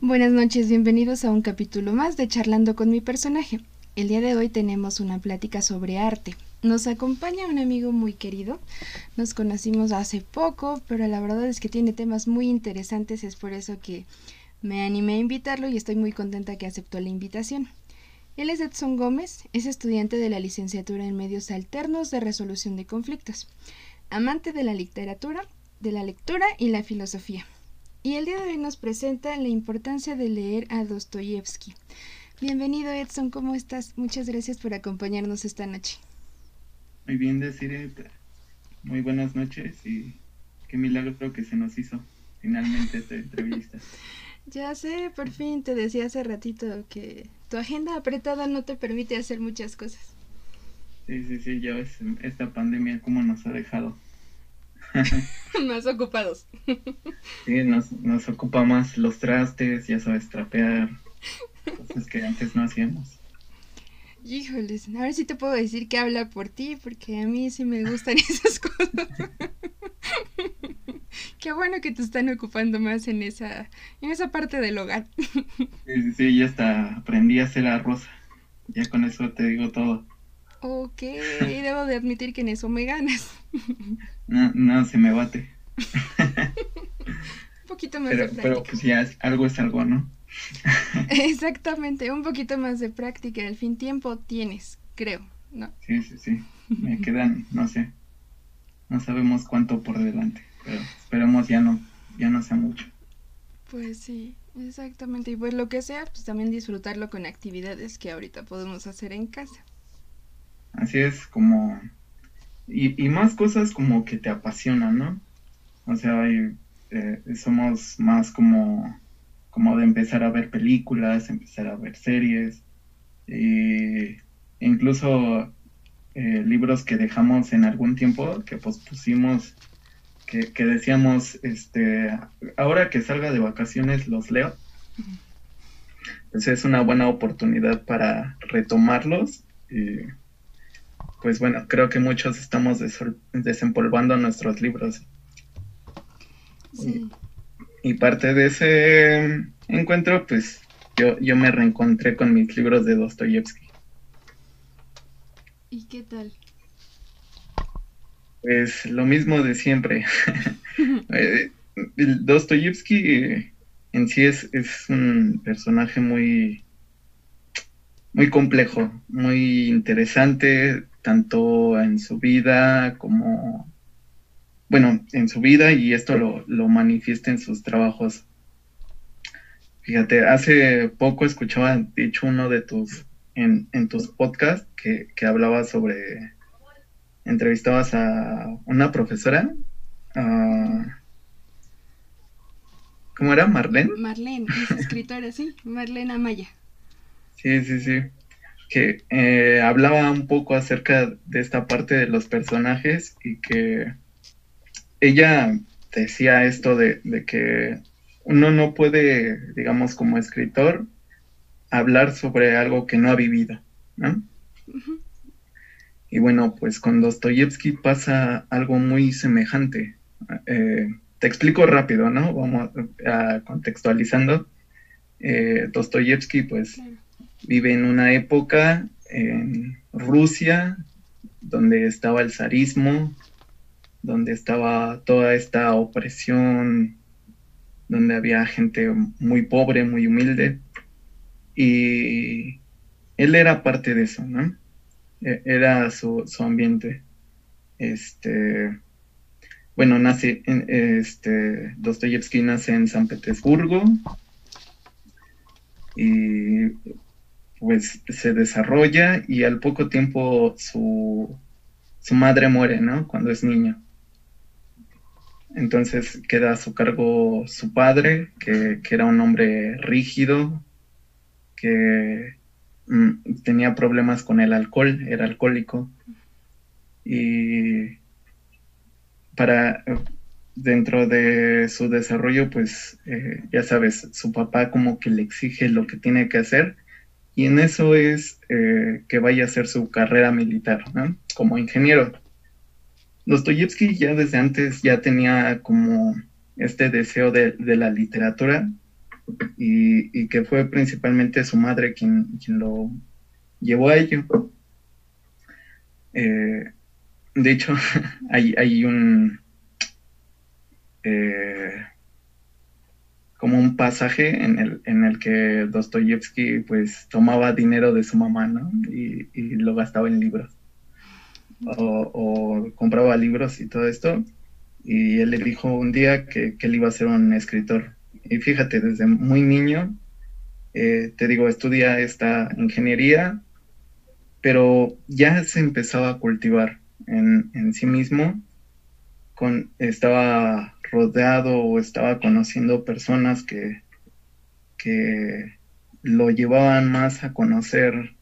Buenas noches, bienvenidos a un capítulo más de Charlando con mi personaje. El día de hoy tenemos una plática sobre arte. Nos acompaña un amigo muy querido. Nos conocimos hace poco, pero la verdad es que tiene temas muy interesantes, es por eso que me animé a invitarlo y estoy muy contenta que aceptó la invitación. Él es Edson Gómez, es estudiante de la licenciatura en Medios Alternos de Resolución de Conflictos, amante de la literatura, de la lectura y la filosofía. Y el día de hoy nos presenta la importancia de leer a Dostoyevsky. Bienvenido Edson, ¿cómo estás? Muchas gracias por acompañarnos esta noche. Muy bien, decir muy buenas noches y qué milagro creo que se nos hizo finalmente esta entrevista. Ya sé, por fin te decía hace ratito que tu agenda apretada no te permite hacer muchas cosas. Sí, sí, sí, ya ves, esta pandemia cómo nos ha dejado. más ocupados. sí, nos, nos ocupa más los trastes, ya sabes, trapear, cosas que antes no hacíamos. Híjoles, ahora sí te puedo decir que habla por ti, porque a mí sí me gustan esas cosas. Qué bueno que te están ocupando más en esa, en esa parte del hogar. sí, sí, sí, ya hasta aprendí a hacer arroz. Ya con eso te digo todo. Ok, debo de admitir que en eso me ganas. No, no se me bate. Un poquito más pero, de práctica. Pero pues ya algo es algo, ¿no? Exactamente, un poquito más de práctica. Al fin tiempo tienes, creo, ¿no? Sí, sí, sí. Me quedan, no sé. No sabemos cuánto por delante, pero esperemos ya no, ya no sea mucho. Pues sí, exactamente. Y pues lo que sea, pues también disfrutarlo con actividades que ahorita podemos hacer en casa. Así es, como... Y, y más cosas como que te apasionan, ¿no? O sea, hay, eh, somos más como, como de empezar a ver películas, empezar a ver series, e incluso eh, libros que dejamos en algún tiempo, que pospusimos, que, que decíamos, este, ahora que salga de vacaciones los leo. Pues es una buena oportunidad para retomarlos. Y, pues bueno, creo que muchos estamos desempolvando nuestros libros. Sí. Y, y, parte de ese encuentro, pues yo, yo me reencontré con mis libros de Dostoyevsky. ¿Y qué tal? Pues lo mismo de siempre. eh, Dostoyevsky en sí es, es un personaje muy, muy complejo, muy interesante, tanto en su vida como, bueno, en su vida y esto lo, lo manifiesta en sus trabajos. Fíjate, hace poco escuchaba, de hecho, uno de tus, en, en tus podcasts que, que hablaba sobre, entrevistabas a una profesora, uh, ¿cómo era? ¿Marlene? Marlene, es escritora, sí, Marlene Amaya. Sí, sí, sí que eh, hablaba un poco acerca de esta parte de los personajes y que ella decía esto de, de, que uno no puede, digamos, como escritor, hablar sobre algo que no ha vivido, ¿no? Uh -huh. Y bueno, pues con Dostoyevsky pasa algo muy semejante. Eh, te explico rápido, ¿no? Vamos a, contextualizando. Eh, Dostoyevsky, pues, vive en una época en Rusia donde estaba el zarismo, donde estaba toda esta opresión, donde había gente muy pobre, muy humilde, y él era parte de eso, ¿no? Era su, su ambiente. Este, bueno, nace, en, este, Dostoyevsky nace en San Petersburgo, y pues se desarrolla y al poco tiempo su, su madre muere, ¿no? Cuando es niño. Entonces queda a su cargo su padre, que, que era un hombre rígido, que mm, tenía problemas con el alcohol, era alcohólico. Y para dentro de su desarrollo, pues eh, ya sabes, su papá como que le exige lo que tiene que hacer y en eso es eh, que vaya a hacer su carrera militar, ¿no? Como ingeniero. Dostoyevsky ya desde antes ya tenía como este deseo de, la literatura y, que fue principalmente su madre quien, quien lo llevó a ello. Eh, de hecho, hay, hay un... Eh, como un pasaje en el, en el que Dostoyevsky pues tomaba dinero de su mamá, ¿no? Y, lo gastaba en libros. O, compraba libros y todo esto. Y él le dijo un día que, él iba a ser un escritor. Y fíjate, desde muy niño, eh, te digo, estudia esta ingeniería, pero ya se empezaba a cultivar en, en sí mismo. Con, estaba rodeado o estaba conociendo personas que, que lo llevaban más a conocer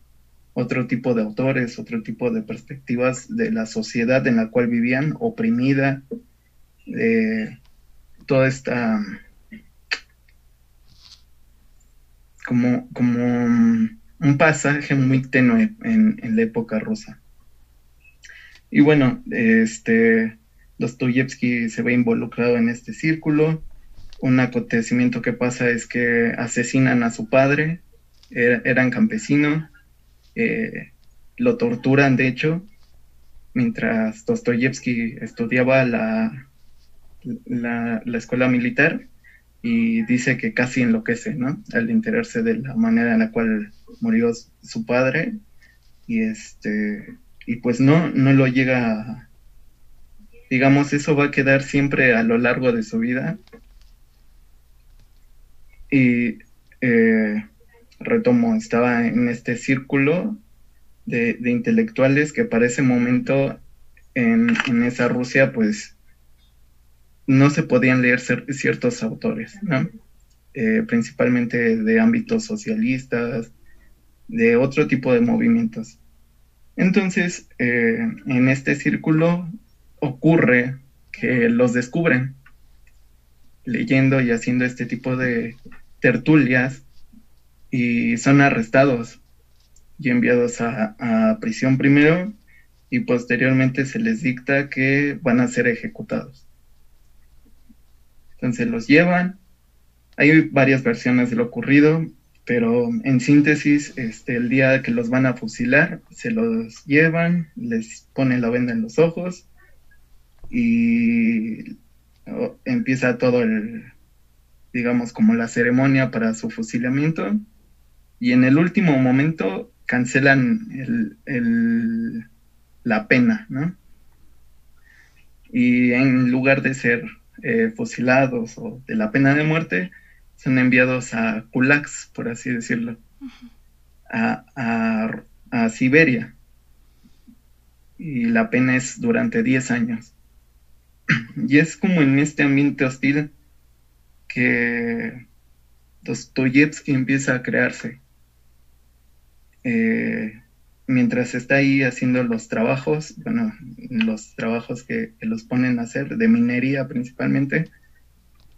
otro tipo de autores, otro tipo de perspectivas de la sociedad en la cual vivían, oprimida, de toda esta como, como un pasaje muy tenue en, en la época rusa. Y bueno, este Dostoyevsky se ve involucrado en este círculo. Un acontecimiento que pasa es que asesinan a su padre, era, eran campesino, eh, lo torturan de hecho, mientras Dostoyevsky estudiaba la, la, escuela militar y dice que casi enloquece, ¿no? Al enterarse de la manera en la cual murió su padre y este y pues no no lo llega digamos, eso va a quedar siempre a lo largo de su vida. Y eh, retomo, estaba en este círculo de, intelectuales que para ese momento en, esa Rusia, pues no se podían leer ciertos autores, ¿no? Eh, principalmente de ámbitos socialistas, de otro tipo de movimientos. Entonces, eh, en este círculo ocurre que los descubren leyendo y haciendo este tipo de tertulias y son arrestados y enviados a, prisión primero y posteriormente se les dicta que van a ser ejecutados. Entonces los llevan. Hay varias versiones de lo ocurrido, pero en síntesis, este, el día que los van a fusilar, se los llevan, les ponen la venda en los ojos, y empieza todo el, digamos, como la ceremonia para su fusilamiento. Y en el último momento cancelan el, la pena, ¿no? Y en lugar de ser eh, fusilados o de la pena de muerte, son enviados a kulaks, por así decirlo, a, a, a Siberia. Y la pena es durante 10 años. Y es como en este ambiente hostil que Dostoyevsky empieza a crearse. Eh, mientras está ahí haciendo los trabajos, bueno, los trabajos que, los ponen a hacer, de minería principalmente,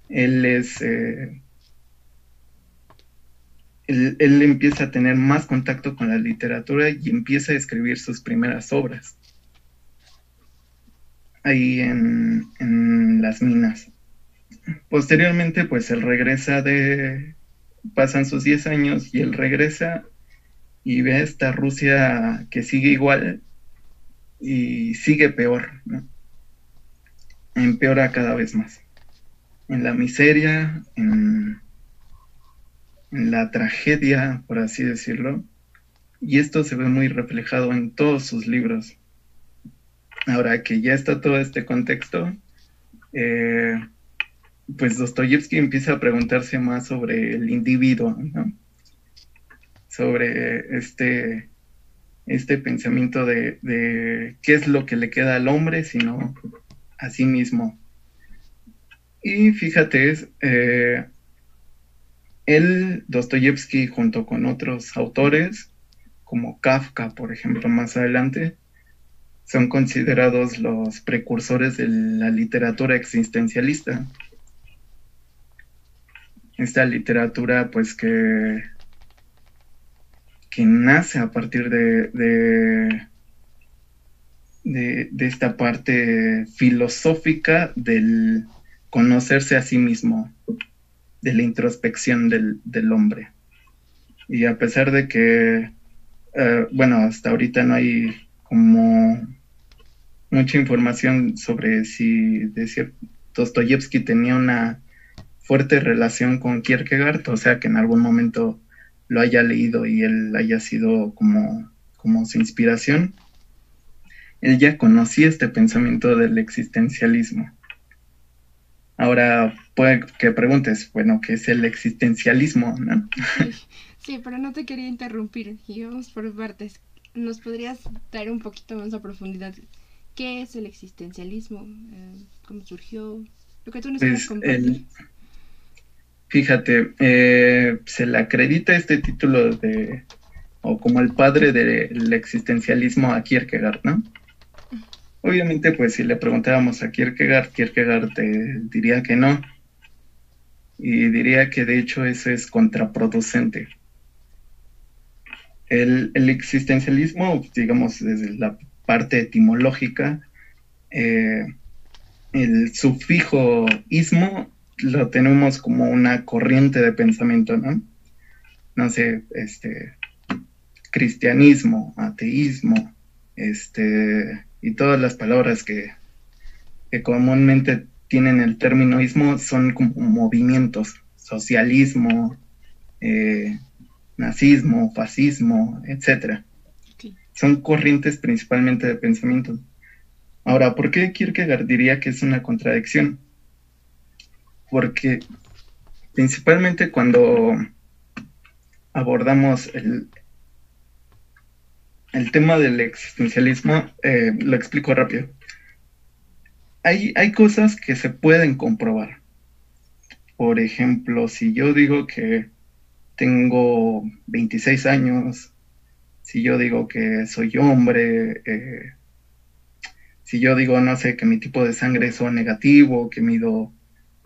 él es... Eh, él, él, empieza a tener más contacto con la literatura y empieza a escribir sus primeras obras ahí en, las minas. Posteriormente, pues él regresa de, pasan sus 10 años y él regresa y ve a esta Rusia que sigue igual y sigue peor, ¿no? Empeora cada vez más. En la miseria, en, en la tragedia, por así decirlo. Y esto se ve muy reflejado en todos sus libros. Ahora que ya está todo este contexto, eh, pues Dostoyevsky empieza a preguntarse más sobre el individuo. Sobre este, este pensamiento de, qué es lo que le queda al hombre, sino a sí mismo. Y fíjate, es, eh, él, Dostoyevsky, junto con otros autores, como Kafka, por ejemplo, más adelante, son considerados los precursores de la literatura existencialista. Esta literatura, pues que, que nace a partir de, de, esta parte filosófica del conocerse a sí mismo. de la introspección del, del hombre. Y a pesar de que, eh, bueno, hasta ahorita no hay como mucha información sobre si decir Dostoyevsky tenía una fuerte relación con Kierkegaard, o sea que en algún momento lo haya leído y él haya sido como, como su inspiración. Él ya conocía este pensamiento del existencialismo. Ahora puede que preguntes, bueno, ¿qué es el existencialismo? ¿no? Sí, pero no te quería interrumpir y vamos por partes. ¿Nos podrías dar un poquito más a profundidad qué es el existencialismo? Eh, ¿Cómo surgió? Lo que tú nos pues, Fíjate, eh, se le acredita este título de, o como el padre del existencialismo a Kierkegaard, ¿no? Obviamente, pues si le preguntáramos a Kierkegaard, Kierkegaard te diría que no. Y diría que de hecho eso es contraproducente. El, existencialismo, digamos, desde la parte etimológica, eh, el sufijo ismo lo tenemos como una corriente de pensamiento, ¿no? No sé, este, cristianismo, ateísmo, este, y todas las palabras que, comúnmente tienen el término ismo son como movimientos, socialismo, eh, nazismo, fascismo, etc. Son corrientes principalmente de pensamiento. Ahora, ¿por qué Kierkegaard diría que es una contradicción? Porque principalmente cuando abordamos el, el tema del existencialismo, eh, lo explico rápido. Hay, hay cosas que se pueden comprobar. Por ejemplo, si yo digo que tengo 26 años, si yo digo que soy hombre, eh, si yo digo, no sé, que mi tipo de sangre es O negativo, que mido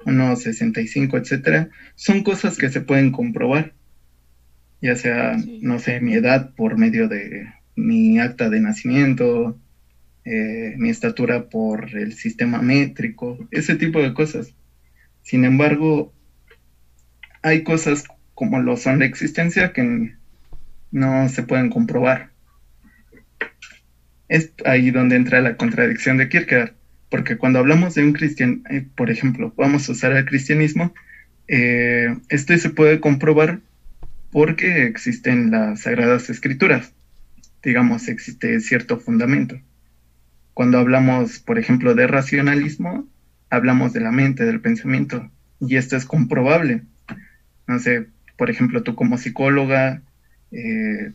unos 65, etcétera, son cosas que se pueden comprobar, ya sea, no sé, mi edad por medio de mi acta de nacimiento, eh, mi estatura por el sistema métrico, ese tipo de cosas. Sin embargo, hay cosas como lo son la existencia que no se pueden comprobar. Es ahí donde entra la contradicción de Kierkegaard, porque cuando hablamos de un cristian, eh, por ejemplo, vamos a usar el cristianismo, eh, esto se puede comprobar porque existen las sagradas escrituras, digamos, existe cierto fundamento. Cuando hablamos, por ejemplo, de racionalismo, hablamos de la mente, del pensamiento, y esto es comprobable. No sé, por ejemplo, tú como psicóloga, eh,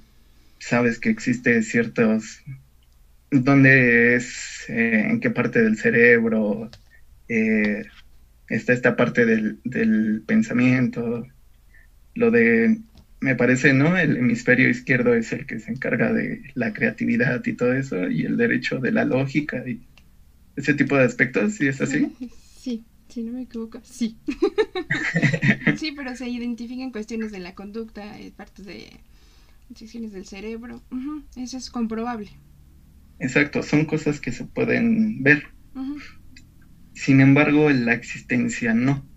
sabes que existe ciertos dónde es, eh, en qué parte del cerebro eh, está esta parte del, del, pensamiento, lo de, me parece, ¿no? El hemisferio izquierdo es el que se encarga de la creatividad y todo eso, y el derecho de la lógica y ese tipo de aspectos, ¿sí es así? Sí, si no me equivoco, sí. sí, pero se identifican cuestiones de la conducta, eh, partes de secciones del cerebro, eso es comprobable. Exacto, son cosas que se pueden ver. Sin embargo, la existencia no.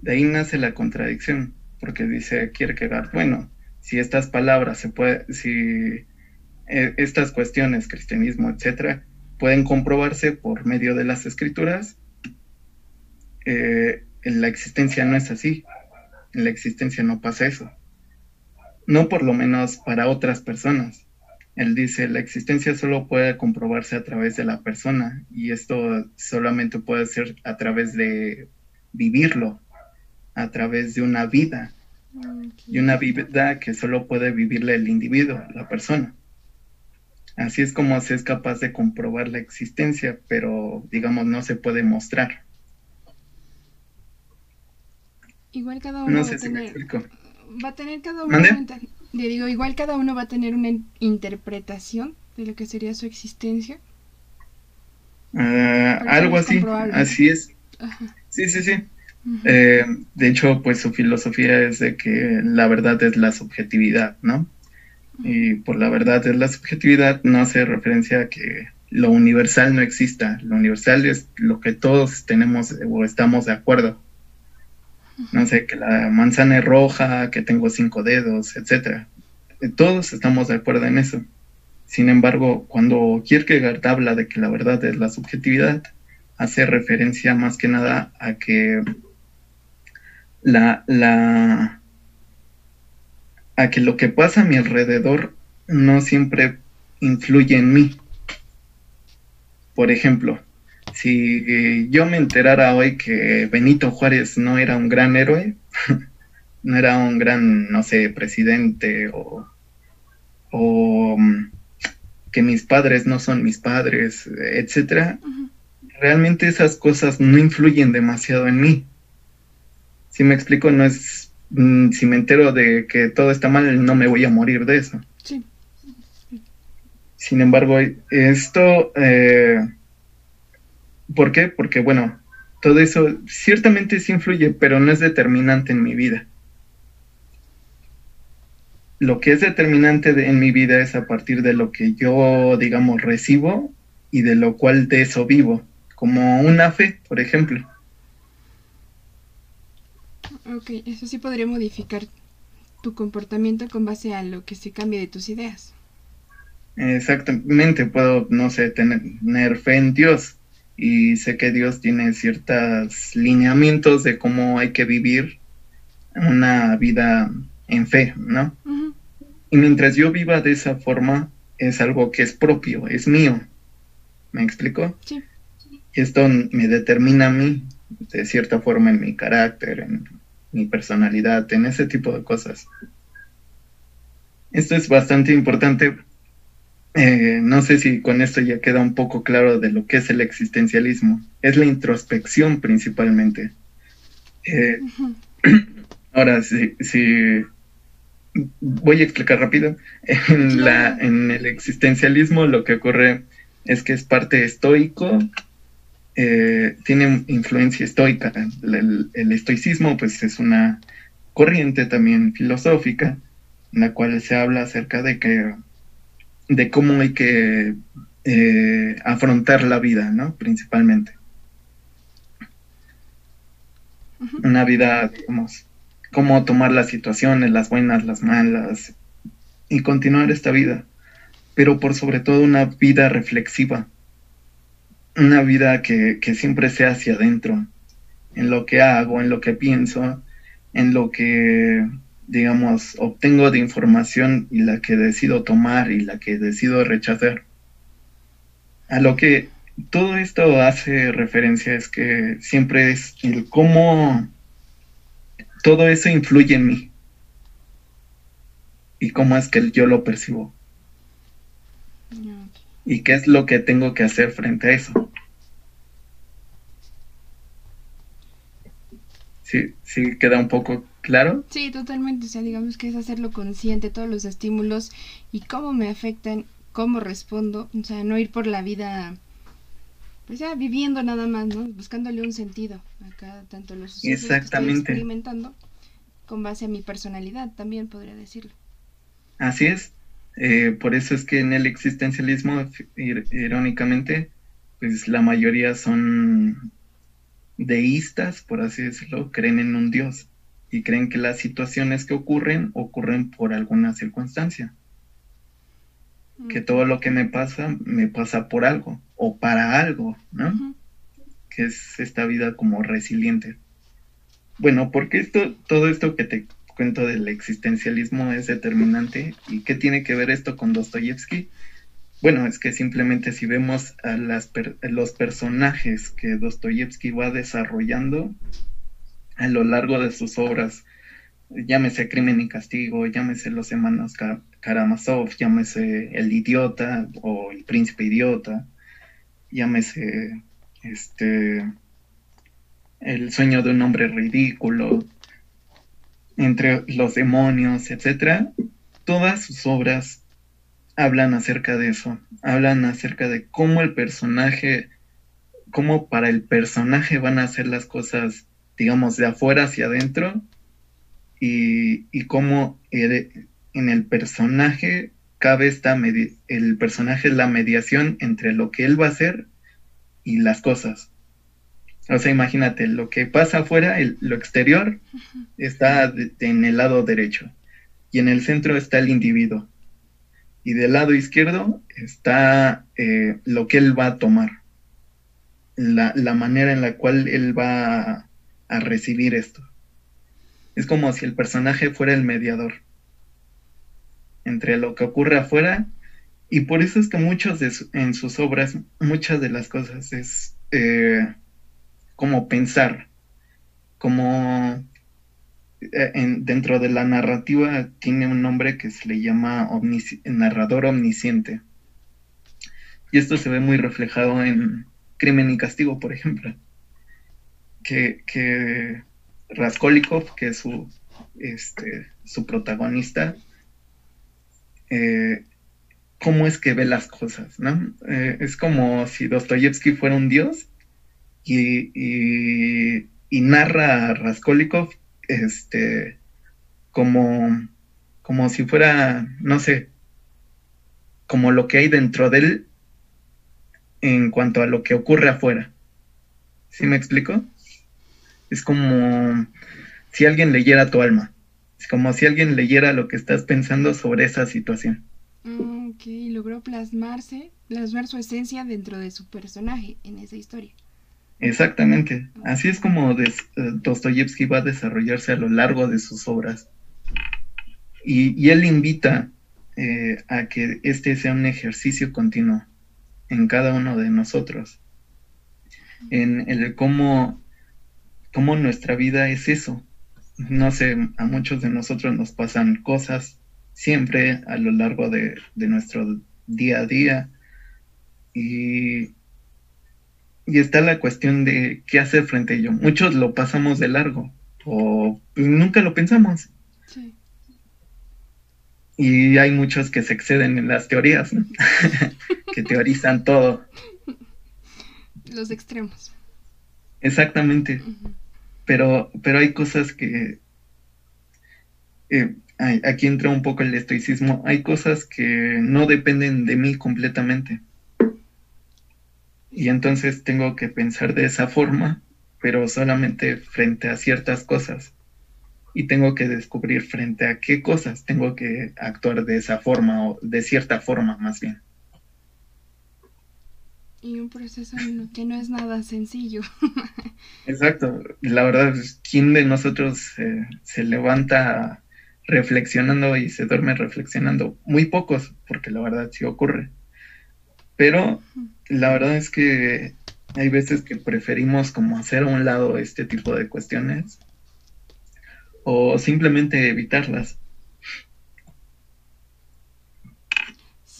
De ahí nace la contradicción, porque dice Kierkegaard, bueno, si estas palabras se puede, si eh, estas cuestiones, cristianismo, etcétera, pueden comprobarse por medio de las escrituras, eh, en la existencia no es así. En la existencia no pasa eso. No por lo menos para otras personas. Él dice, la existencia solo puede comprobarse a través de la persona y esto solamente puede ser a través de vivirlo, a través de una vida. Y una vida que solo puede vivirle el individuo, la persona. Así es como se es capaz de comprobar la existencia, pero digamos no se puede mostrar. Igual cada uno va, a tener, va a tener cada uno le digo, igual cada uno va a tener una interpretación de lo que sería su existencia. Ah, algo así, así es. Sí, sí, sí. Eh, de hecho, pues su filosofía es de que la verdad es la subjetividad, ¿no? Y por la verdad es la subjetividad no hace referencia a que lo universal no exista. Lo universal es lo que todos tenemos o estamos de acuerdo. No sé, que la manzana es roja, que tengo cinco dedos, etcétera. Todos estamos de acuerdo en eso. Sin embargo, cuando Kierkegaard habla de que la verdad es la subjetividad, hace referencia más que nada a que la, la a que lo que pasa a mi alrededor no siempre influye en mí. Por ejemplo, si yo me enterara hoy que Benito Juárez no era un gran héroe, no era un gran, no sé, presidente o, o mm, que mis padres no son mis padres, etcétera, realmente esas cosas no influyen demasiado en mí. Si me explico, no es mm, si me entero de que todo está mal, no me voy a morir de eso. Sí. Sin embargo, esto eh, ¿Por qué? Porque, bueno, todo eso ciertamente sí influye, pero no es determinante en mi vida. Lo que es determinante en mi vida es a partir de lo que yo, digamos, recibo y de lo cual de eso vivo, como una fe, por ejemplo. Ok, eso sí podría modificar tu comportamiento con base a lo que se cambie de tus ideas. Exactamente, puedo, no sé, tener fe en Dios, y sé que Dios tiene ciertos lineamientos de cómo hay que vivir una vida en fe, ¿no? Y mientras yo viva de esa forma, es algo que es propio, es mío. ¿Me explico? Sí. Esto me determina a mí, de cierta forma, en mi carácter, en mi personalidad, en ese tipo de cosas. Esto es bastante importante eh, no sé si con esto ya queda un poco claro de lo que es el existencialismo. Es la introspección principalmente. Eh, ahora, si, voy a explicar rápido. En, la, en el existencialismo lo que ocurre es que es parte estoico, eh, tiene influencia estoica. El, el, estoicismo pues es una corriente también filosófica en la cual se habla acerca de que de cómo hay que eh, afrontar la vida, ¿no? Principalmente. Una vida, digamos, cómo tomar las situaciones, las buenas, las malas, y continuar esta vida. Pero por sobre todo una vida reflexiva. Una vida que, que siempre sea hacia adentro, en lo que hago, en lo que pienso, en lo que digamos, obtengo de información y la que decido tomar y la que decido rechazar. A lo que todo esto hace referencia es que siempre es el cómo todo eso influye en mí y cómo es que yo lo percibo. Y qué es lo que tengo que hacer frente a eso. Sí, sí queda un poco Claro. Sí, totalmente. O sea, digamos que es hacerlo consciente, todos los estímulos y cómo me afectan, cómo respondo. O sea, no ir por la vida, pues ya viviendo nada más, ¿no? Buscándole un sentido. Acá, tanto los Exactamente. experimentando con base a mi personalidad, también podría decirlo. Así es. Eh, por eso es que en el existencialismo, irónicamente, pues la mayoría son deístas, por así decirlo, creen en un dios y creen que las situaciones que ocurren ocurren por alguna circunstancia. Que todo lo que me pasa, me pasa por algo o para algo, ¿no? Que es esta vida como resiliente. Bueno, porque esto, todo esto que te cuento del existencialismo es determinante y qué tiene que ver esto con Dostoyevsky? Bueno, es que simplemente si vemos a las los personajes que Dostoyevsky va desarrollando, a lo largo de sus obras, llámese Crimen y Castigo, llámese Los Hermanos Karamazov, llámese El Idiota o El Príncipe Idiota, llámese este El sueño de un hombre ridículo, entre los demonios, etcétera, todas sus obras hablan acerca de eso, hablan acerca de cómo el personaje, cómo para el personaje van a ser las cosas digamos, de afuera hacia adentro y, y cómo en el personaje cabe esta, el personaje es la mediación entre lo que él va a hacer y las cosas. O sea, imagínate, lo que pasa afuera, lo exterior, está en el lado derecho y en el centro está el individuo. Y del lado izquierdo está eh, lo que él va a tomar, la, la, manera en la cual él va a recibir esto. Es como si el personaje fuera el mediador entre lo que ocurre afuera y por eso es que muchos de en sus obras, muchas de las cosas es eh, como pensar, como eh, dentro de la narrativa tiene un nombre que se le llama narrador omnisciente. Y esto se ve muy reflejado en Crimen y Castigo, por ejemplo. Que, que Raskolnikov, que es su, este, su protagonista, eh, cómo es que ve las cosas, ¿no? Eh, es como si Dostoyevsky fuera un dios y, narra a Raskolnikov este, como, como si fuera, no sé, como lo que hay dentro de él en cuanto a lo que ocurre afuera. ¿Sí me explico? Es como si alguien leyera tu alma. Es como si alguien leyera lo que estás pensando sobre esa situación. Mm, ok, logró plasmarse, plasmar su esencia dentro de su personaje en esa historia. Exactamente. Así es como eh, Dostoyevsky va a desarrollarse a lo largo de sus obras. Y, él invita eh, a que este sea un ejercicio continuo en cada uno de nosotros. En el cómo, cómo nuestra vida es eso, no sé, a muchos de nosotros nos pasan cosas siempre a lo largo de, nuestro día a día. Y, y, está la cuestión de qué hacer frente a ello. Muchos lo pasamos de largo o pues, nunca lo pensamos. Y hay muchos que se exceden en las teorías, que teorizan todo. Los extremos. Exactamente pero, pero hay cosas que, eh, aquí entra un poco el estoicismo, hay cosas que no dependen de mí completamente. Y entonces tengo que pensar de esa forma, pero solamente frente a ciertas cosas. Y tengo que descubrir frente a qué cosas tengo que actuar de esa forma o de cierta forma más bien. Y un proceso que no es nada sencillo. Exacto. La verdad, ¿quién de nosotros eh, se levanta reflexionando y se duerme reflexionando? Muy pocos, porque la verdad sí ocurre. Pero la verdad es que hay veces que preferimos como hacer a un lado este tipo de cuestiones o simplemente evitarlas.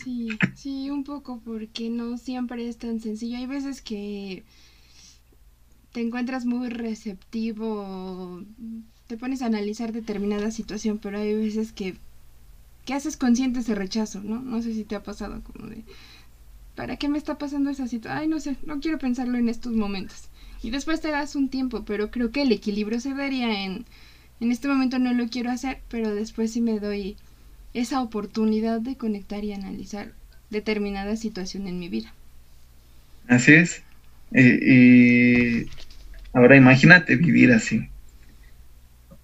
Sí, sí, un poco, porque no siempre es tan sencillo. Hay veces que te encuentras muy receptivo, te pones a analizar determinada situación, pero hay veces que, que haces consciente ese rechazo, ¿no? No sé si te ha pasado como de, ¿para qué me está pasando esa situación? Ay, no sé, no quiero pensarlo en estos momentos. Y después te das un tiempo, pero creo que el equilibrio se daría en, en este momento no lo quiero hacer, pero después sí me doy esa oportunidad de conectar y analizar determinada situación en mi vida. Así es. y ahora imagínate vivir así.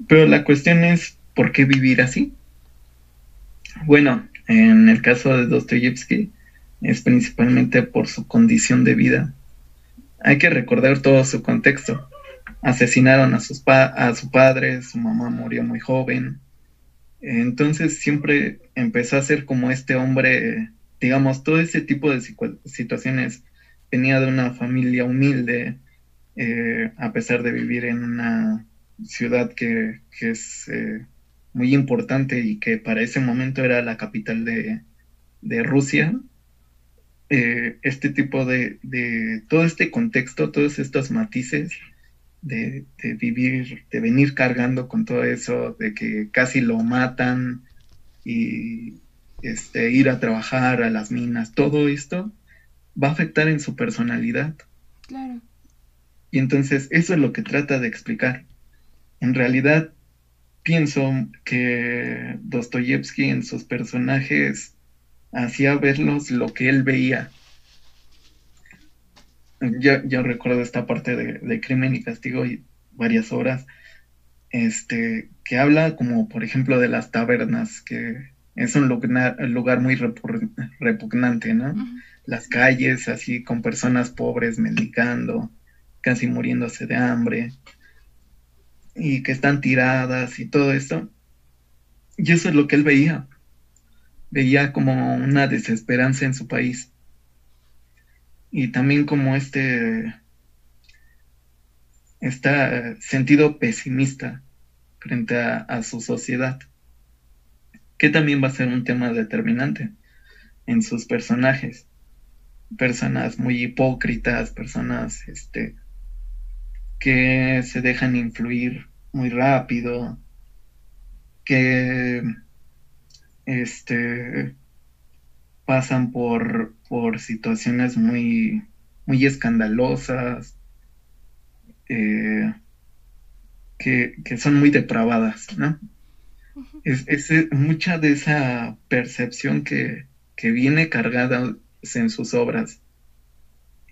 Pero la cuestión es, ¿por qué vivir así? Bueno, en el caso de Dostoyevsky es principalmente por su condición de vida. Hay que recordar todo su contexto. Asesinaron a, sus a su padre, su mamá murió muy joven, entonces siempre empezó a ser como este hombre, digamos, todo ese tipo de situaciones. Venía de una familia humilde, eh, a pesar de vivir en una ciudad que, es eh, muy importante y que para ese momento era la capital de, Rusia. Eh, este tipo de, de, todo este contexto, todos estos matices, de, vivir, de venir cargando con todo eso, de que casi lo matan y este, ir a trabajar a las minas, todo esto va a afectar en su personalidad. Claro. Y entonces eso es lo que trata de explicar. En realidad, pienso que Dostoyevsky en sus personajes hacía verlos lo que él veía. Yo, yo recuerdo esta parte de, Crimen y Castigo y varias obras, este, que habla como, por ejemplo, de las tabernas, que es un lugar, lugar muy repugnante, ¿no? Las calles así con personas pobres mendicando, casi muriéndose de hambre, y que están tiradas y todo esto. Y eso es lo que él veía. Veía como una desesperanza en su país. Y también como este, este sentido pesimista frente a, su sociedad, que también va a ser un tema determinante en sus personajes. Personas muy hipócritas, personas este, que se dejan influir muy rápido, que este, pasan por, por situaciones muy, muy escandalosas, eh, que, son muy depravadas, ¿no? es, mucha de esa percepción que, que viene cargada en sus obras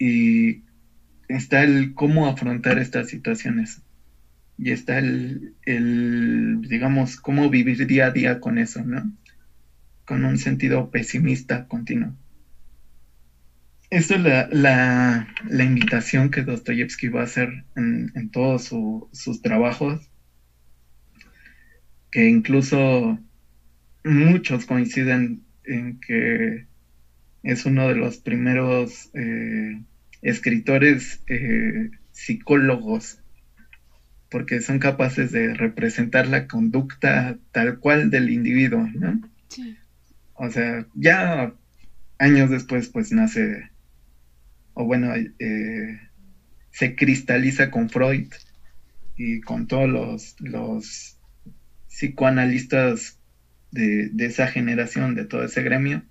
y está el cómo afrontar estas situaciones y está el, el, digamos, cómo vivir día a día con eso, ¿no? Con un sentido pesimista continuo. Esa es la, la, la, invitación que Dostoyevsky va a hacer en, todos sus trabajos, que incluso muchos coinciden en que es uno de los primeros eh, escritores eh, psicólogos porque son capaces de representar la conducta tal cual del individuo, ¿no? Sí. O sea, ya años después, pues nace, o bueno, eh, se cristaliza con Freud y con todos los, psicoanalistas de esa generación, de todo ese gremio.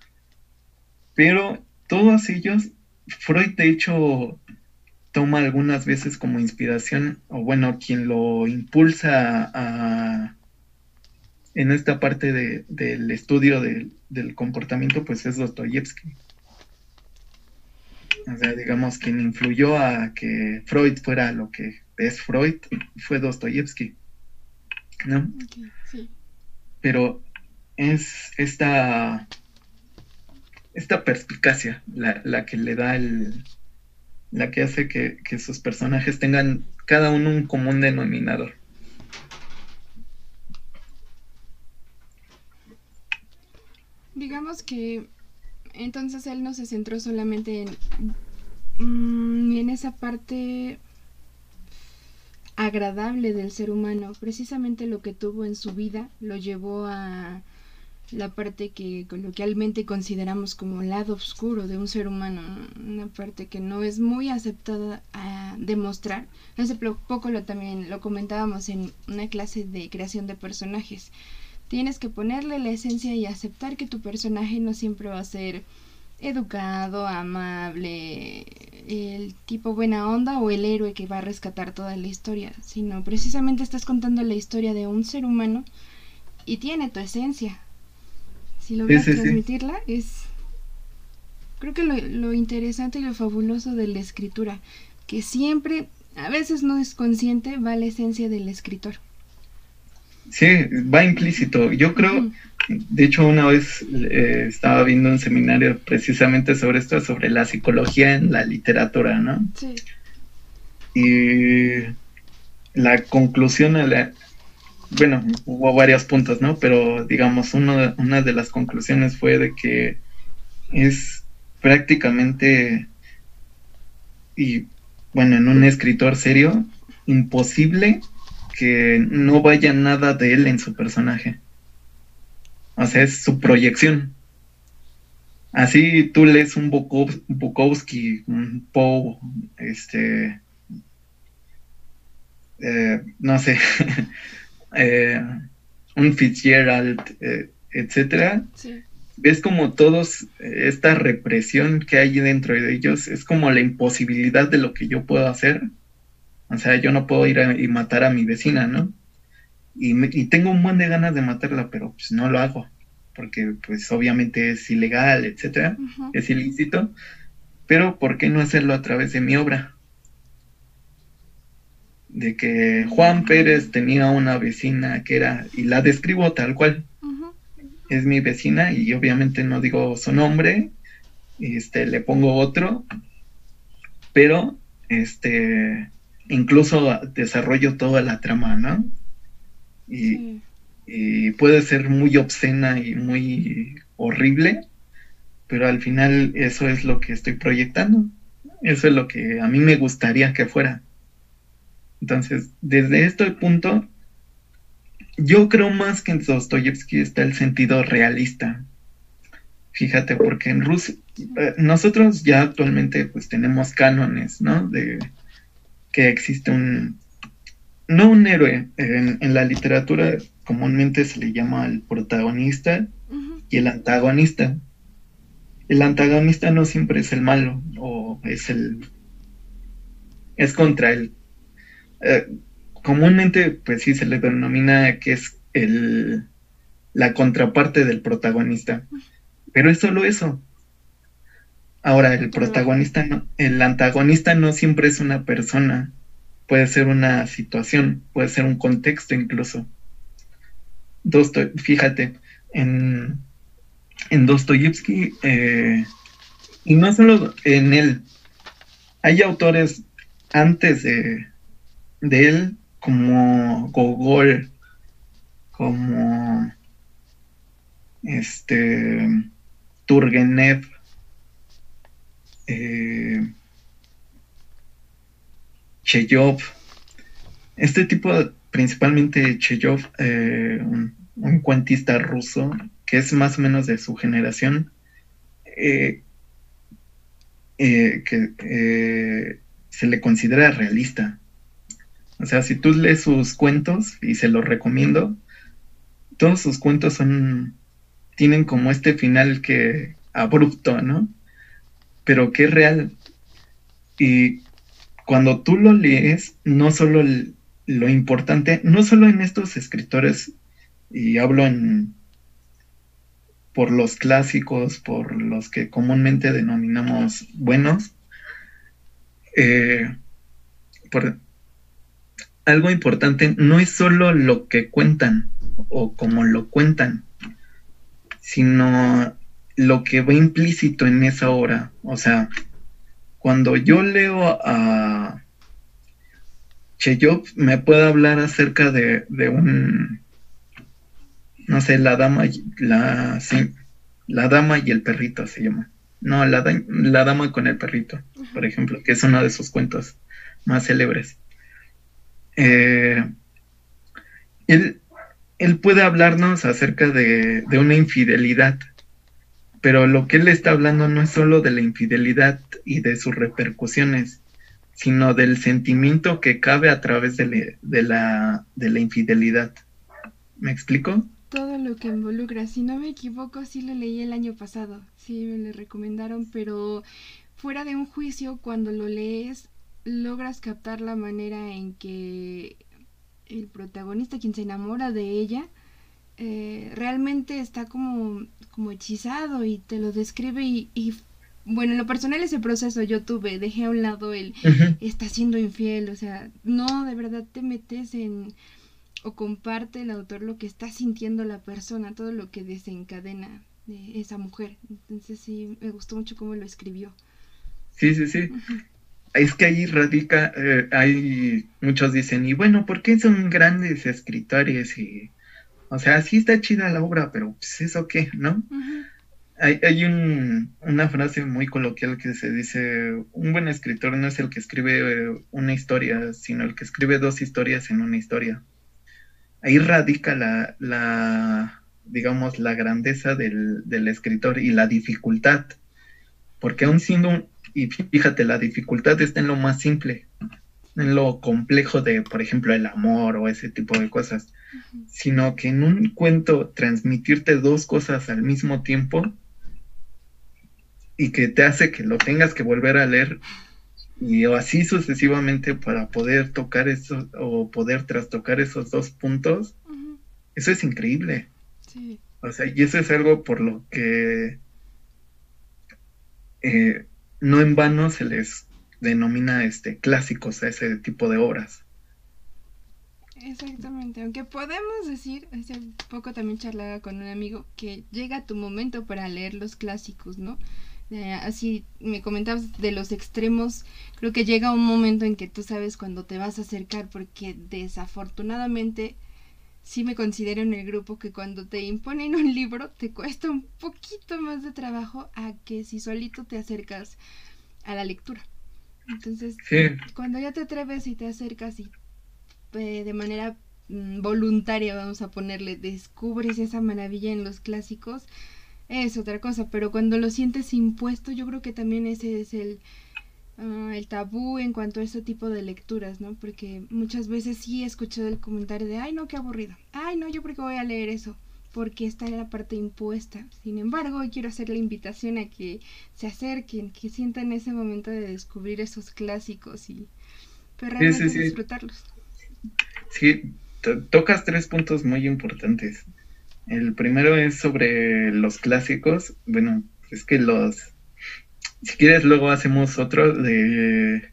Pero todos ellos, Freud de hecho toma algunas veces como inspiración, o bueno, quien lo impulsa a, en esta parte del estudio del comportamiento, pues es Dostoyevsky. O sea, digamos, quien influyó a que Freud fuera lo que es Freud fue Dostoyevsky. ¿No? sí. Pero es esta, esta perspicacia la, la que le da el, la que hace que, sus personajes tengan cada uno un común denominador. Digamos que entonces él no se centró solamente en, mm, en esa parte agradable del ser humano, precisamente lo que tuvo en su vida lo llevó a la parte que coloquialmente consideramos como lado oscuro de un ser humano, una parte que no es muy aceptada a demostrar. Hace poco lo también lo comentábamos en una clase de creación de personajes. Tienes que ponerle la esencia y aceptar que tu personaje no siempre va a ser educado, amable, el tipo buena onda o el héroe que va a rescatar toda la historia, sino precisamente estás contando la historia de un ser humano y tiene tu esencia, si logras transmitirla, es creo que lo, interesante y lo fabuloso de la escritura, que siempre, a veces no es consciente, va la esencia del escritor. Sí, va implícito. Yo creo, de hecho, una vez eh, estaba viendo un seminario precisamente sobre esto, sobre la psicología en la literatura, ¿no? Sí. Y la conclusión a la, bueno, hubo varios puntos, ¿no? Pero digamos, uno, una de las conclusiones fue de que es prácticamente, y bueno, en un escritor serio, imposible que no vaya nada de él en su personaje. O sea, es su proyección. Así tú lees un Bukowski, un Poe, este, eh, no sé, eh, un Fitzgerald, eh, etcétera, ves como todos, eh, esta represión que hay dentro de ellos, es como la imposibilidad de lo que yo puedo hacer. O sea, yo no puedo ir y matar a mi vecina, ¿no? Y, tengo un buen de ganas de matarla, pero pues no lo hago, porque pues obviamente es ilegal, etcétera, es ilícito. pero ¿por qué no hacerlo a través de mi obra? De que Juan Pérez tenía una vecina que era, y la describo tal cual, es mi vecina y obviamente no digo su nombre, este, le pongo otro, pero este, incluso desarrollo toda la trama, ¿no? Y, y puede ser muy obscena y muy horrible, pero al final eso es lo que estoy proyectando, eso es lo que a mí me gustaría que fuera. Entonces, desde este punto, yo creo más que en Dostoyevsky está el sentido realista. Fíjate, porque en Rusia, eh, nosotros ya actualmente pues tenemos cánones, ¿no? De que existe un, no un héroe, en, la literatura comúnmente se le llama el protagonista y el antagonista. El antagonista no siempre es el malo o es el, es contra él. Eh, comúnmente, pues sí, se le denomina que es el, la contraparte del protagonista. Pero es solo eso. Ahora, el protagonista no, el antagonista no siempre es una persona, puede ser una situación, puede ser un contexto incluso. fíjate, en, en Dostoyevsky, eh, y no solo en él, hay autores antes de, de él como Gogol, como este Turgenev, eh, este tipo, principalmente Cheyov, eh, un, cuentista ruso que es más o menos de su generación, eh, que se le considera realista. O sea, si tú lees sus cuentos, y se los recomiendo, todos sus cuentos son, tienen como este final que abrupto, ¿no? Pero que es real. Y cuando tú lo lees, no solo lo importante, no solo en estos escritores, y hablo en por los clásicos, por los que comúnmente denominamos buenos, eh, por, algo importante no es solo lo que cuentan o como lo cuentan, sino lo que va implícito en esa obra. O sea, cuando yo leo a Cheyov, me puede hablar acerca de, un, no sé, la dama, la, la dama y el perrito se llama. No, la, la dama con el perrito, por ejemplo, que es uno de sus cuentos más célebres. Eh, él, él, puede hablarnos acerca de, una infidelidad, pero lo que él está hablando no es solo de la infidelidad y de sus repercusiones, sino del sentimiento que cabe a través de, la, de la infidelidad. ¿Me explico? Todo lo que involucra. Si no me equivoco, sí lo leí el año pasado. Sí, me lo recomendaron, pero fuera de un juicio, cuando lo lees, logras captar la manera en que el protagonista, quien se enamora de ella, eh, realmente está como, como hechizado y te lo describe y, bueno, en lo personal ese proceso yo tuve, dejé a un lado el está siendo infiel, o sea, no, de verdad te metes en o comparte el autor lo que está sintiendo la persona, todo lo que desencadena de esa mujer. Entonces sí, me gustó mucho cómo lo escribió. Sí, sí, sí es que ahí radica, eh, hay muchos dicen, y bueno, ¿por qué son grandes escritores? Y, o sea, sí está chida la obra, pero pues eso qué, ¿no? Hay, hay un, una frase muy coloquial que se dice, un buen escritor no es el que escribe eh, una historia, sino el que escribe dos historias en una historia. Ahí radica la, la digamos, la grandeza del, del escritor y la dificultad, porque aún siendo un, y fíjate, la dificultad está en lo más simple, en lo complejo de, por ejemplo, el amor o ese tipo de cosas, sino que en un cuento transmitirte dos cosas al mismo tiempo y que te hace que lo tengas que volver a leer y así sucesivamente para poder tocar eso o poder trastocar esos dos puntos, eso es increíble. O sea, y eso es algo por lo que eh, no en vano se les denomina este clásicos a ese tipo de obras. Exactamente, aunque podemos decir, hace poco también charlaba con un amigo que llega tu momento para leer los clásicos, ¿no? Eh, así me comentabas de los extremos, creo que llega un momento en que tú sabes cuando te vas a acercar porque desafortunadamente sí me considero en el grupo que cuando te imponen un libro te cuesta un poquito más de trabajo a que si solito te acercas a la lectura. Entonces, cuando ya te atreves y te acercas y eh, de manera mm, voluntaria, vamos a ponerle, descubres esa maravilla en los clásicos, es otra cosa, pero cuando lo sientes impuesto, yo creo que también ese es el, ah, el tabú en cuanto a ese tipo de lecturas, ¿no? Porque muchas veces sí he escuchado el comentario de, ay, no, qué aburrido, ay, no, yo porque voy a leer eso, porque está en la parte impuesta. Sin embargo, hoy quiero hacer la invitación a que se acerquen, que sientan ese momento de descubrir esos clásicos y pero pues, realmente disfrutarlos. Sí, tocas tres puntos muy importantes. El primero es sobre los clásicos. Bueno, es que los... Si quieres, luego hacemos otro de,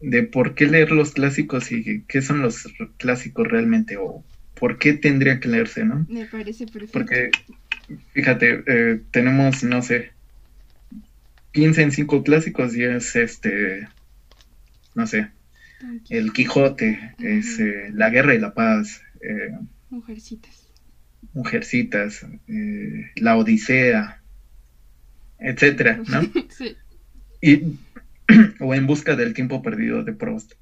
de por qué leer los clásicos y qué son los clásicos realmente o por qué tendría que leerse, ¿no? Me parece perfecto. Porque, fíjate, eh, tenemos, no sé, piensa en cinco clásicos y es este, no sé, El Quijote, es eh, La Guerra y la Paz. Eh, Mujercitas. Mujercitas, La Odisea, etcétera, ¿no? sí. Y, o En Busca del Tiempo Perdido de Proust.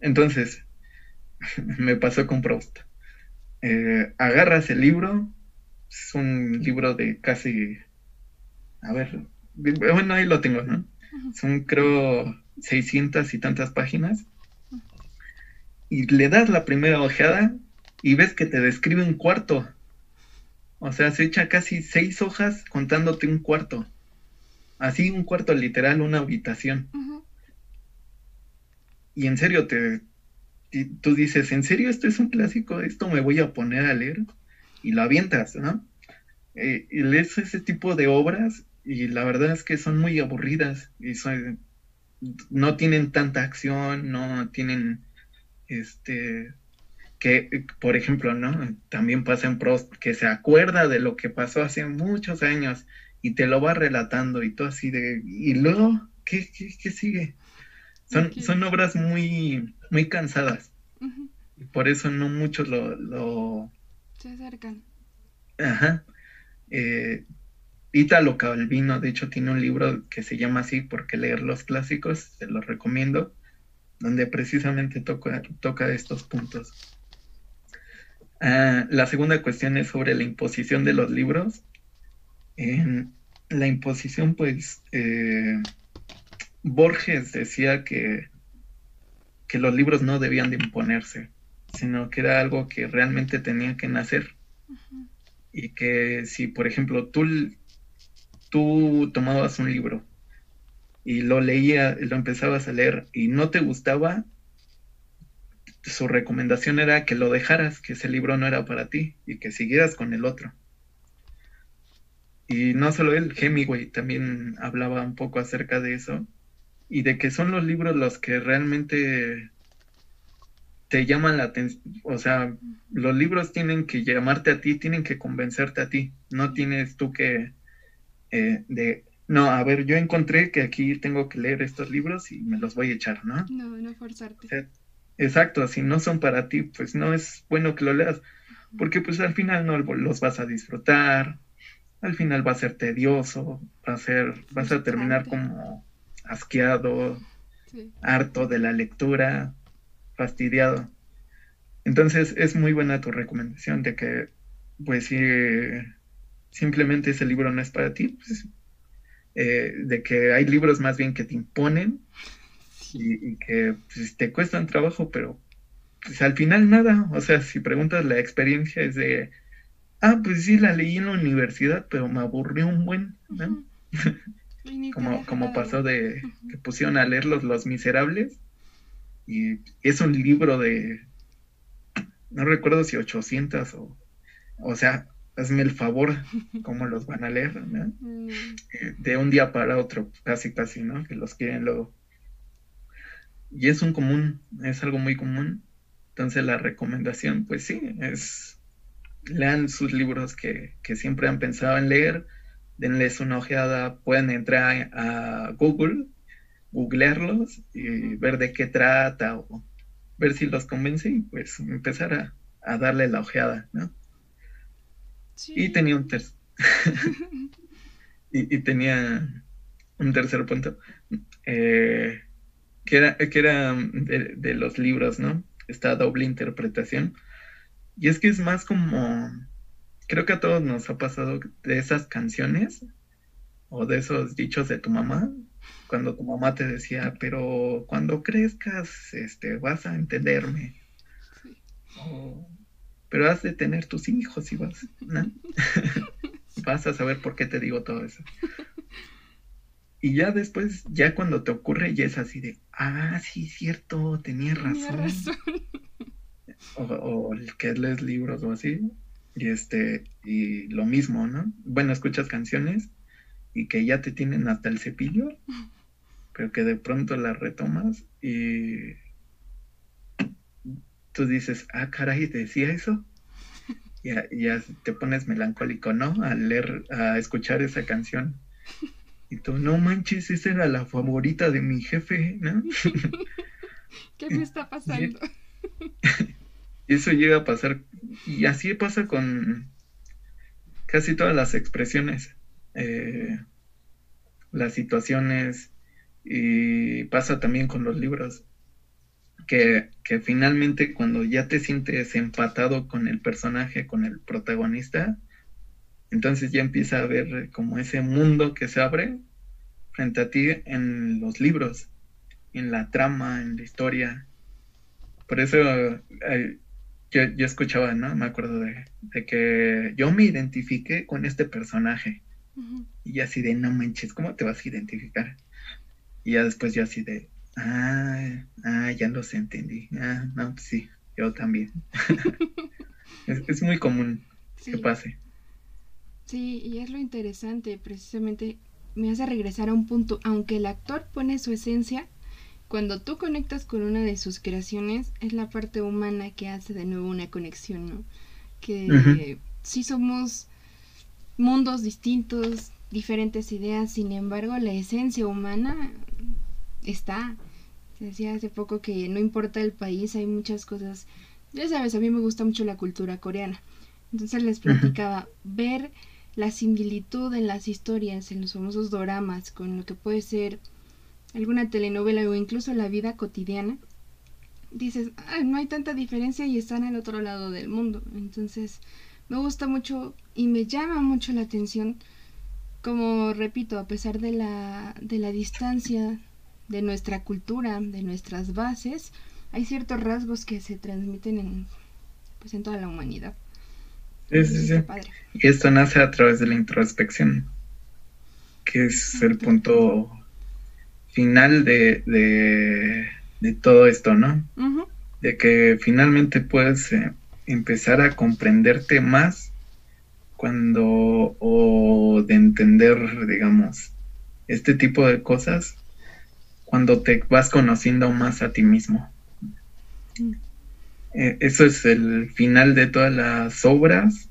Entonces, me pasó con Proust. Eh, agarras el libro, es un libro de casi, a ver, bueno, ahí lo tengo, ¿no? Son creo 600 y tantas páginas. Y le das la primera ojeada y ves que te describe un cuarto. O sea, se echa casi seis hojas contándote un cuarto. Así, un cuarto literal, una habitación. Y en serio, te, tú dices, ¿en serio esto es un clásico? ¿Esto me voy a poner a leer? Y lo avientas, ¿no? Eh, y lees ese tipo de obras y la verdad es que son muy aburridas y no tienen tanta acción, no tienen este que, por ejemplo, ¿no? También pasa en Prost, que se acuerda de lo que pasó hace muchos años y te lo va relatando y todo así de, y luego, ¿qué, qué, sigue? Son, son obras muy, muy cansadas. Y por eso no muchos lo, lo... Se acercan. Ajá. Eh, Italo Calvino, de hecho, tiene un libro que se llama así, porque leer los clásicos, se los recomiendo, donde precisamente toca, toca estos puntos. Ah, la segunda cuestión es sobre la imposición de los libros. En la imposición, pues, eh, Borges decía que, que los libros no debían de imponerse, sino que era algo que realmente tenía que nacer. Y que si, por ejemplo, tú, tú tomabas un libro y lo leías, lo empezabas a leer y no te gustaba, su recomendación era que lo dejaras, que ese libro no era para ti y que siguieras con el otro. Y no solo él, Hemingway también hablaba un poco acerca de eso y de que son los libros los que realmente te llaman la atención, o sea, los libros tienen que llamarte a ti, tienen que convencerte a ti, no tienes tú que eh, de, no, a ver, yo encontré que aquí tengo que leer estos libros y me los voy a echar, ¿no? No, no forzarte. Exacto, si no son para ti, pues no es bueno que lo leas, porque pues al final no los vas a disfrutar, al final va a ser tedioso, va a ser, vas a terminar como asqueado, harto de la lectura, fastidiado. Entonces es muy buena tu recomendación de que, pues si simplemente ese libro no es para ti, pues, eh, de que hay libros más bien que te imponen y, que pues, te cuestan trabajo, pero pues al final nada. O sea, si preguntas la experiencia es de, ah, pues sí, la leí en la universidad, pero me aburrió un buen, como, como pasó de que pusieron a leerlos Los Miserables y es un libro de, no recuerdo si 800 o, o sea, hazme el favor, ¿cómo los van a leer? Eh, de un día para otro, casi, casi, ¿no? Que los quieren luego. Y es un común, es algo muy común. Entonces la recomendación, pues sí, es lean sus libros que, siempre han pensado en leer, denles una ojeada, pueden entrar a Google, googlearlos y ver de qué trata o ver si los convence y pues empezar a, a darle la ojeada, ¿no? Y tenía un tercer. y, tenía un tercer punto. Eh, que era, que era de, los libros, ¿no? Esta doble interpretación. Y es que es más como. Creo que a todos nos ha pasado de esas canciones o de esos dichos de tu mamá, cuando tu mamá te decía, pero cuando crezcas, este, vas a entenderme. O pero has de tener tus hijos y vas, ¿no? vas a saber por qué te digo todo eso. Y ya después, ya cuando te ocurre, ya es así de, ah, sí, cierto, tenía razón. O, o que lees libros o así. Y este, y lo mismo, ¿no? Bueno, escuchas canciones y que ya te tienen hasta el cepillo, pero que de pronto las retomas y tú dices, ah, caray, decía eso. Y ya, te pones melancólico, ¿no? Al leer, a escuchar esa canción. Y tú, no manches, esa era la favorita de mi jefe, ¿no? ¿Qué me está pasando? eso llega a pasar, y así pasa con casi todas las expresiones, eh, las situaciones, y pasa también con los libros que, finalmente cuando ya te sientes empatado con el personaje, con el protagonista, entonces ya empieza a ver como ese mundo que se abre frente a ti en los libros, en la trama, en la historia. Por eso eh, yo, escuchaba, ¿no? Me acuerdo de, que yo me identifiqué con este personaje. Y así de, no manches, ¿cómo te vas a identificar? Y ya después yo así de, Ah, ah, ya los entendí. Ah, no, pues sí, yo también. es, muy común que pase. Sí, y es lo interesante, precisamente me hace regresar a un punto, aunque el actor pone su esencia, cuando tú conectas con una de sus creaciones, es la parte humana que hace de nuevo una conexión, ¿no? Que sí somos mundos distintos, diferentes ideas, sin embargo, la esencia humana está. Decía hace poco que no importa el país, hay muchas cosas. Ya sabes, a mí me gusta mucho la cultura coreana. Entonces les platicaba, ver la similitud en las historias, en los famosos doramas, con lo que puede ser alguna telenovela o incluso la vida cotidiana, dices, no hay tanta diferencia y están al otro lado del mundo. Entonces, me gusta mucho y me llama mucho la atención, como repito, a pesar de la, de la distancia de nuestra cultura, de nuestras bases, hay ciertos rasgos que se transmiten en, pues, en toda la humanidad. Sí, sí, sí. Y esto nace a través de la introspección, que es el punto final de, de, todo esto, ¿no? De que finalmente puedes eh, empezar a comprenderte más cuando, o de entender, digamos, este tipo de cosas cuando te vas conociendo más a ti mismo. Mm. Eh, eso es el final de todas las obras.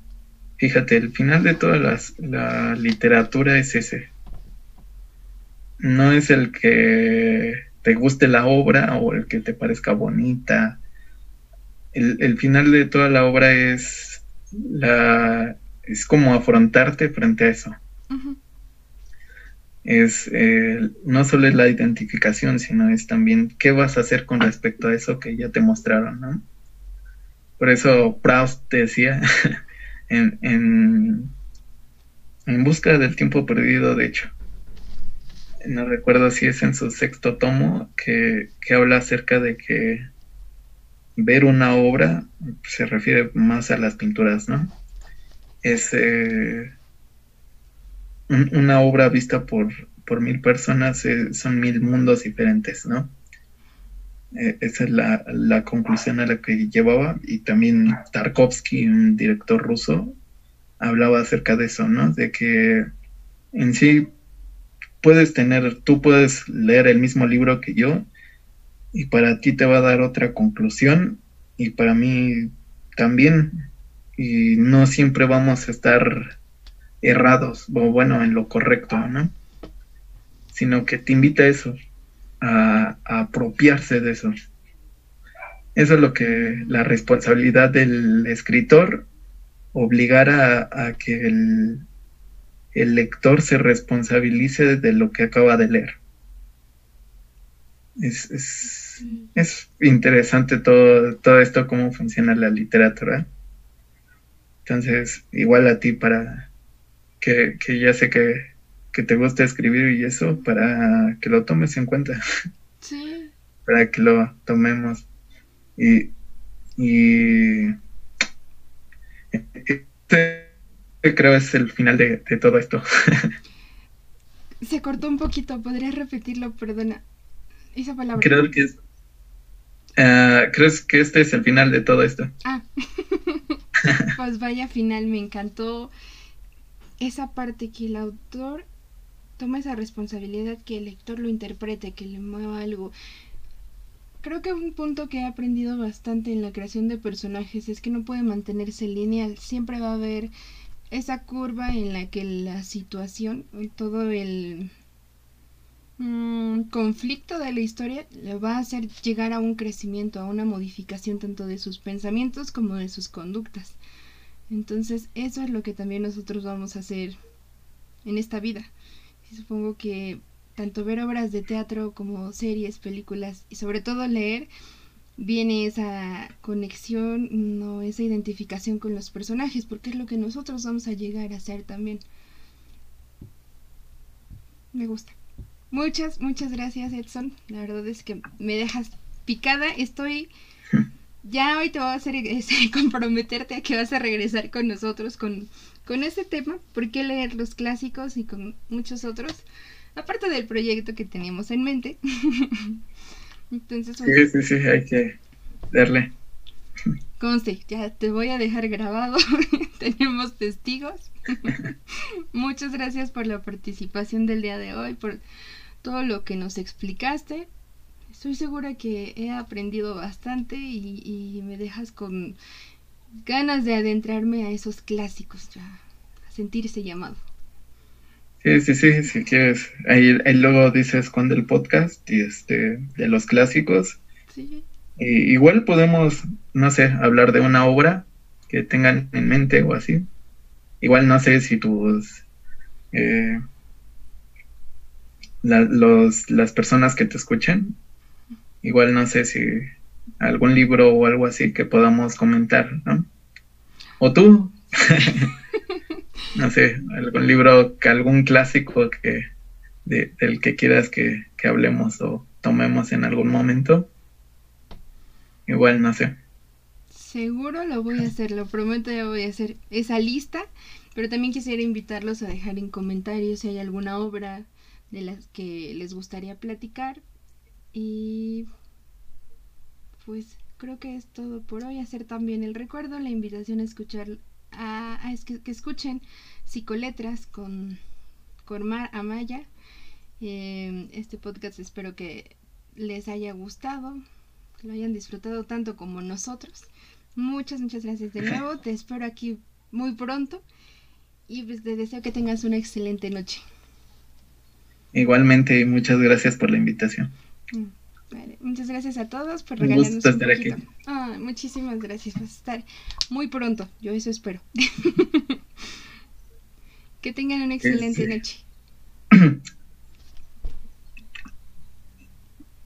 Fíjate, el final de toda las, la literatura es ese. No es el que te guste la obra o el que te parezca bonita. El, final de toda la obra es la es como afrontarte frente a eso es eh, no solo es la identificación, sino es también qué vas a hacer con respecto a eso que ya te mostraron, ¿no? Por eso Proust decía en, en, en busca del tiempo perdido, de hecho, no recuerdo si es en su sexto tomo, que, que habla acerca de que ver una obra se refiere más a las pinturas, ¿no? Es eh, una obra vista por, por mil personas eh, son mil mundos diferentes, ¿no? Eh, esa es la, conclusión a la que llevaba. Y también Tarkovsky, un director ruso, hablaba acerca de eso, ¿no? De que en sí puedes tener, tú puedes leer el mismo libro que yo y para ti te va a dar otra conclusión y para mí también y no siempre vamos a estar errados o bueno en lo correcto, ¿no? Sino que te invita a eso, a, apropiarse de eso. Eso es lo que la responsabilidad del escritor obligara a, que el, el lector se responsabilice de lo que acaba de leer. Es, es, es, interesante todo, todo esto, cómo funciona la literatura. Entonces, igual a ti para que, que ya sé que, que, te gusta escribir y eso, para que lo tomes en cuenta. Sí. para que lo tomemos. Y, y este creo es el final de, todo esto. Se cortó un poquito, ¿podrías repetirlo? Perdona. Esa palabra. Creo que es. Ah, ¿Crees que este es el final de todo esto? Ah. pues vaya final, me encantó esa parte que el autor toma esa responsabilidad, que el lector lo interprete, que le mueva algo. Creo que un punto que he aprendido bastante en la creación de personajes es que no puede mantenerse lineal, siempre va a haber esa curva en la que la situación, todo el mm, conflicto de la historia le va a hacer llegar a un crecimiento, a una modificación tanto de sus pensamientos como de sus conductas. Entonces eso es lo que también nosotros vamos a hacer en esta vida. Y supongo que tanto ver obras de teatro como series, películas y sobre todo leer viene esa conexión, no esa identificación con los personajes, porque es lo que nosotros vamos a llegar a hacer también. Me gusta. Muchas, muchas gracias Edson. La verdad es que me dejas picada. Estoy... Ya hoy te voy a hacer comprometerte a que vas a regresar con nosotros con, con tema. porque leer los clásicos y con muchos otros? Aparte del proyecto que teníamos en mente. Entonces, sí, sí, sí, hay que darle. Conste, ya te voy a dejar grabado. Tenemos testigos. Muchas gracias por la participación del día de hoy, por todo lo que nos explicaste. Estoy segura que he aprendido bastante y, y me dejas con ganas de adentrarme a esos clásicos, ya, a sentirse llamado. Sí, sí, sí, si quieres. Ahí, luego dices cuando el podcast y este de los clásicos. Sí. Y igual podemos, no sé, hablar de una obra que tengan en mente o así. Igual no sé si tus eh, los, las personas que te escuchen, igual no sé si algún libro o algo así que podamos comentar, ¿no? O tú. no sé, algún libro, algún clásico que del que quieras que, hablemos o tomemos en algún momento. Igual, no sé. Seguro lo voy a hacer, lo prometo, ya voy a hacer esa lista, pero también quisiera invitarlos a dejar en comentarios si hay alguna obra de las que les gustaría platicar. Y pues creo que es todo por hoy. Hacer también el recuerdo, la invitación a escuchar a, que, escuchen Psicoletras con, con Mar Amaya. Eh, este podcast espero que les haya gustado, que lo hayan disfrutado tanto como nosotros. Muchas, muchas gracias de nuevo. Te espero aquí muy pronto y pues te deseo que tengas una excelente noche. Igualmente, muchas gracias por la invitación. Mm. Muchas gracias a todos por regalarnos un, poquito. Ah, muchísimas gracias. Vas a estar muy pronto. Yo eso espero. que tengan una excelente noche.